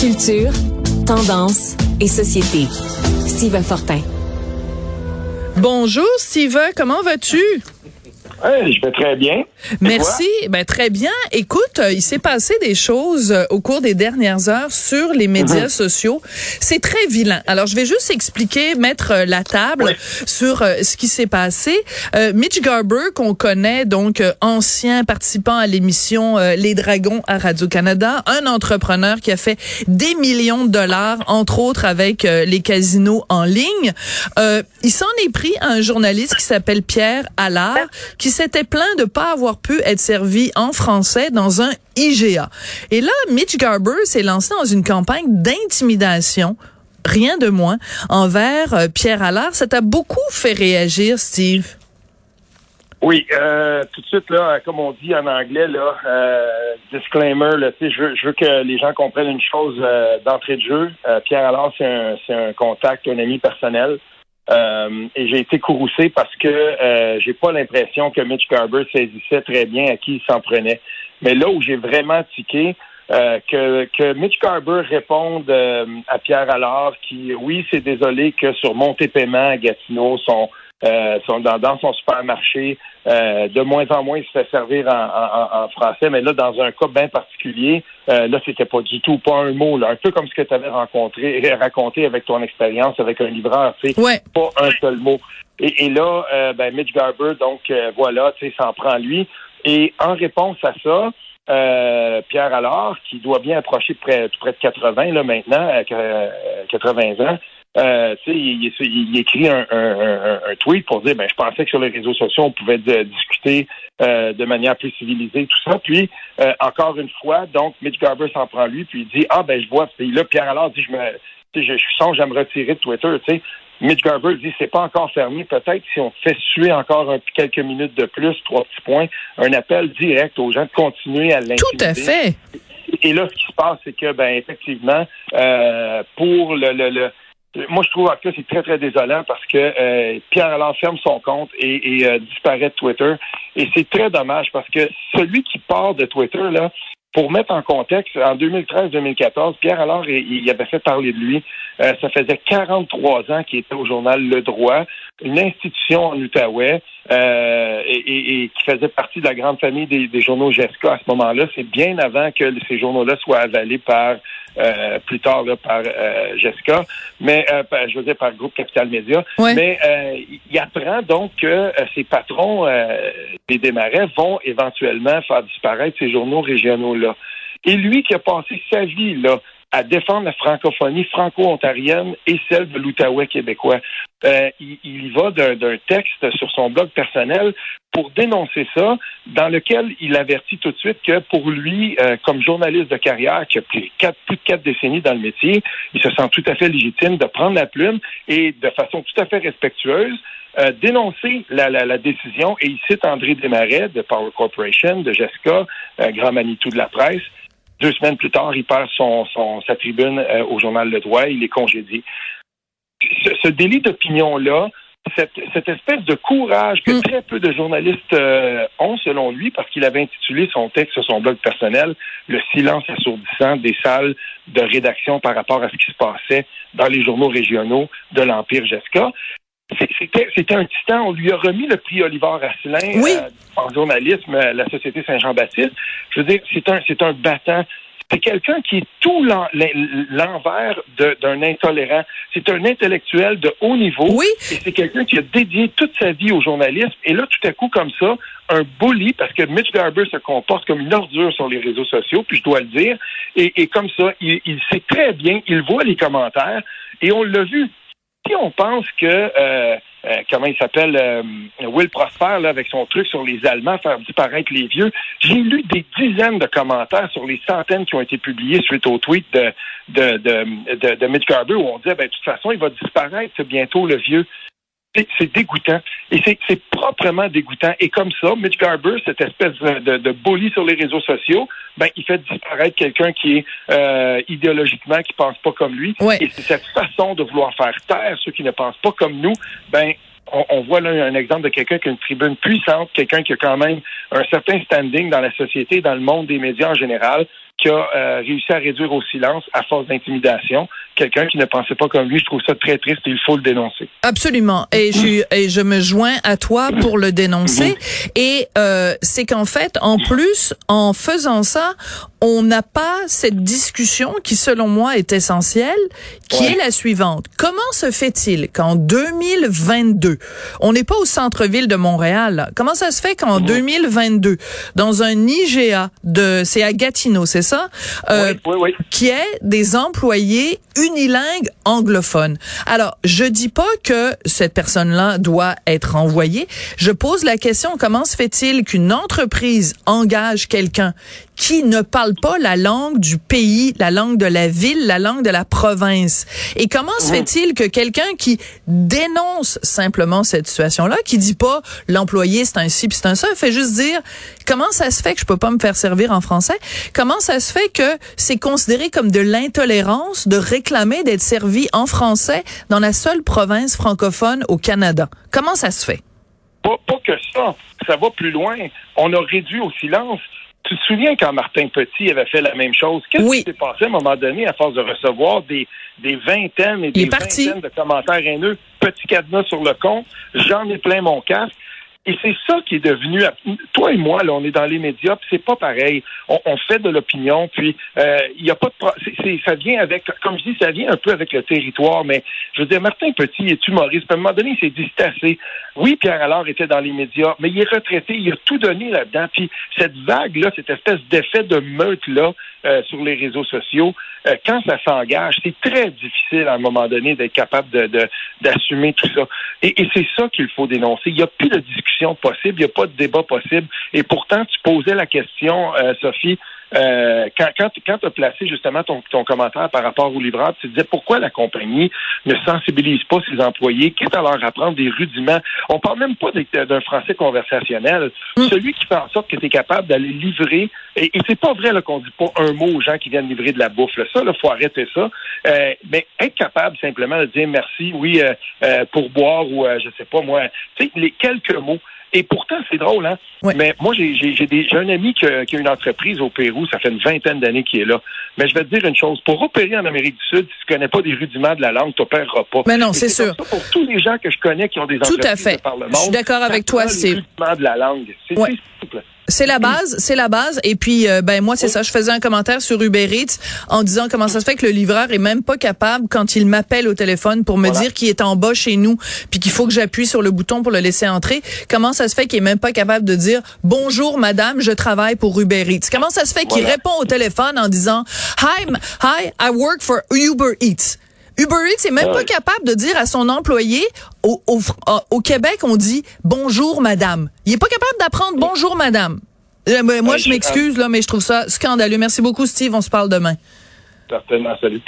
Culture, tendance et société. Steve Fortin. Bonjour Steve, comment vas-tu? Je vais très bien. Merci. Ben, très bien. Écoute, euh, il s'est passé des choses euh, au cours des dernières heures sur les médias mhm. sociaux. C'est très vilain. Alors, je vais juste expliquer, mettre euh, la table sur ce qui s'est passé. Mitch Garber, qu'on connaît, donc ancien participant à l'émission Les Dragons à Radio-Canada, un entrepreneur qui a fait des millions de dollars, entre autres avec les casinos en ligne. il s'en est pris à un journaliste qui s'appelle Pierre Allard, qui s'était plaint de pas avoir pu être servi en français dans un IGA. Et là, Mitch Garber s'est lancé dans une campagne d'intimidation rien de moins, envers euh, Pierre Allard. Ça t'a beaucoup fait réagir, Steve? Oui, euh, tout de suite, là, comme on dit en anglais, là, euh, disclaimer, là, je, veux, que les gens comprennent une chose d'entrée de jeu. Pierre Allard, c'est un contact, un ami personnel. Euh, et j'ai été courroucé parce que euh, j'ai pas l'impression que Mitch Garber saisissait très bien à qui il s'en prenait. Mais là où j'ai vraiment tiqué, euh, que, que Mitch Garber réponde euh, à Pierre Allard qui, oui, c'est désolé que sur Montépaiement à Gatineau, son euh, dans, son supermarché. Euh, de moins en moins, il se fait servir en, français, mais là, dans un cas bien particulier, euh, là, c'était pas du tout, pas un mot, là, un peu comme ce que tu avais rencontré, raconté avec ton expérience avec un livreur, tu sais, pas un seul mot. Et, là, euh, ben, Mitch Garber, donc voilà, tu sais, s'en prend lui. Et en réponse à ça, euh, Pierre Allard, qui doit bien approcher près, près de 80 là maintenant, 80 ans, euh, il, il, écrit un, un, un, tweet pour dire ben je pensais que sur les réseaux sociaux on pouvait discuter euh, de manière plus civilisée tout ça. Puis euh, encore une fois donc Mitch Garber s'en prend lui puis il dit ah ben je vois puis là Pierre alors dit je me je, je sens à me retirer de Twitter tu sais. Mitch Garber dit c'est pas encore fermé. Peut-être si on fait suer encore un, quelques minutes de plus trois petits points un appel direct aux gens de continuer à l'intimider. Tout à fait. Et là ce qui se passe c'est que ben effectivement euh, pour le, le, le moi, je trouve que c'est très, très désolant parce que euh, Pierre Allard ferme son compte et, et euh, disparaît de Twitter. Et c'est très dommage parce que celui qui part de Twitter, là, pour mettre en contexte, en 2013-2014, Pierre Allard, il, avait fait parler de lui. Euh, ça faisait 43 ans qu'il était au journal Le Droit, une institution en Outaouais euh, et, qui faisait partie de la grande famille des, journaux GESCA à ce moment-là. C'est bien avant que ces journaux-là soient avalés par euh, plus tard là, par euh, Jessica, mais euh, je veux dire par Groupe Capital Média. Mais il apprend donc que ses patrons des démarrais vont éventuellement faire disparaître ces journaux régionaux-là. Et lui qui a passé sa vie là à défendre la francophonie franco-ontarienne et celle de l'Outaouais québécois. Euh, il, il, y va d'un texte sur son blog personnel pour dénoncer ça, dans lequel il avertit tout de suite que pour lui, euh, comme journaliste de carrière qui a plus, quatre, plus de quatre décennies dans le métier, il se sent tout à fait légitime de prendre la plume et de façon tout à fait respectueuse euh, dénoncer la, la, la, décision et il cite André Desmarais de Power Corporation, de Jessica, grand Manitou de la presse, deux semaines plus tard, il perd son, son sa tribune euh, au journal Le Droit, il est congédié. Ce, délit d'opinion-là, cette, cette, espèce de courage que mm. très peu de journalistes euh, ont, selon lui, parce qu'il avait intitulé son texte sur son blog personnel Le silence assourdissant des salles de rédaction par rapport à ce qui se passait dans les journaux régionaux de l'Empire Jessica. C'était un titan. On lui a remis le prix Oliver Asselin euh, en journalisme à la Société Saint-Jean-Baptiste. Je veux dire, c'est un, c'est un battant. C'est quelqu'un qui est tout l'envers d'un intolérant. C'est un intellectuel de haut niveau. Oui. Et c'est quelqu'un qui a dédié toute sa vie au journalisme. Et là, tout à coup, comme ça, un bully, parce que Mitch Garber se comporte comme une ordure sur les réseaux sociaux, puis je dois le dire. Et, et comme ça, il, il sait très bien, il voit les commentaires. Et on l'a vu si on pense que euh, euh, comment il s'appelle euh, Will Prosper là, avec son truc sur les Allemands faire disparaître les vieux, j'ai lu des dizaines de commentaires sur les centaines qui ont été publiés suite au tweet de de de, de, Mitch Garber où on disait ben de toute façon il va disparaître bientôt le vieux c'est dégoûtant. Et c'est proprement dégoûtant. Et comme ça, Mitch Garber, cette espèce de, de bully sur les réseaux sociaux, ben, il fait disparaître quelqu'un qui est euh, idéologiquement, qui pense pas comme lui. Et c'est cette façon de vouloir faire taire ceux qui ne pensent pas comme nous, ben, on, voit là un exemple de quelqu'un qui a une tribune puissante, quelqu'un qui a quand même un certain standing dans la société, dans le monde des médias en général, qui a euh, réussi à réduire au silence à force d'intimidation quelqu'un qui ne pensait pas comme lui. Je trouve ça très triste et il faut le dénoncer. Absolument. Et je, et je me joins à toi pour le dénoncer. Mhm. Et euh, c'est qu'en fait, en plus, en faisant ça, on n'a pas cette discussion qui, selon moi, est essentielle, qui est la suivante. Comment se fait-il qu'en 2022, on n'est pas au centre-ville de Montréal, comment ça se fait qu'en 2022, mhm. dans un IGA de, c'est à Gatineau, c'est ça, euh, oui, oui, qui est des employés unilingue anglophone. Alors, je dis pas que cette personne-là doit être envoyée. Je pose la question, comment se fait-il qu'une entreprise engage quelqu'un qui ne parle pas la langue du pays, la langue de la ville, la langue de la province. Et comment se fait-il que quelqu'un qui dénonce simplement cette situation-là, qui dit pas l'employé c'est un ci c'est un ça, fait juste dire comment ça se fait que je peux pas me faire servir en français? Comment ça se fait que c'est considéré comme de l'intolérance de réclamer d'être servi en français dans la seule province francophone au Canada? Comment ça se fait? Pas, pas que ça, ça va plus loin. On a réduit au silence tu te souviens quand Martin Petit avait fait la même chose? Qu'est-ce qui s'est passé à un moment donné à force de recevoir des, des vingtaines et des vingtaines de commentaires haineux? Petit cadenas sur le compte, j'en ai plein mon casque. Et c'est ça qui est devenu. Toi et moi, là, on est dans les médias, puis c'est pas pareil. On, fait de l'opinion, puis euh, il y a pas de. ça vient avec, comme je dis, ça vient un peu avec le territoire. Mais je veux dire, Martin Petit est humoriste. À un moment donné, il s'est assez. Oui, Pierre Allard était dans les médias, mais il est retraité. Il a tout donné là-dedans. Puis cette vague-là, cette espèce d'effet de meute-là euh, sur les réseaux sociaux, euh, quand ça s'engage, c'est très difficile à un moment donné d'être capable de d'assumer tout ça. Et, et c'est ça qu'il faut dénoncer. Il n'y a plus de discussion possible, il n'y a pas de débat possible. Et pourtant, tu posais la question, euh, Sophie, euh, quand, quand, quand tu as placé justement ton, ton commentaire par rapport au livreur, tu disais pourquoi la compagnie ne sensibilise pas ses employés, quitte à leur apprendre des rudiments? On parle même pas d'un français conversationnel. Mm. Celui qui fait en sorte que tu es capable d'aller livrer, et, et c'est pas vrai qu'on dit pas un mot aux gens qui viennent livrer de la bouffe. Là. Ça, il faut arrêter ça. Euh, mais être capable simplement de dire merci, oui, euh, pour boire ou je sais pas moi, tu sais, les quelques mots. Et pourtant, c'est drôle, hein? Mais moi, j'ai, un ami qui a, une entreprise au Pérou, ça fait une vingtaine d'années qu'il est là. Mais je vais te dire une chose, pour opérer en Amérique du Sud, si tu connais pas des rudiments de la langue, tu n'opéreras pas. Mais non, c'est sûr. pour tous les gens que je connais qui ont des entreprises Tout à fait. par le monde. Je suis d'accord avec toi, c'est... de la langue. C'est simple. C'est la base, c'est la base. Et puis, euh, ben moi, c'est ça. Je faisais un commentaire sur Uber Eats en disant comment ça se fait que le livreur est même pas capable quand il m'appelle au téléphone pour me dire qu'il est en bas chez nous, puis qu'il faut que j'appuie sur le bouton pour le laisser entrer. Comment ça se fait qu'il est même pas capable de dire bonjour madame, je travaille pour Uber Eats. Comment ça se fait qu'il répond au téléphone en disant hi, hi, I work for Uber Eats. Uber Eats est même pas capable de dire à son employé au, au, au, Québec, on dit bonjour madame. Il est pas capable d'apprendre bonjour madame. Euh, moi, je m'excuse là, mais je trouve ça scandaleux. Merci beaucoup, Steve. On se parle demain. Certainement. Salut.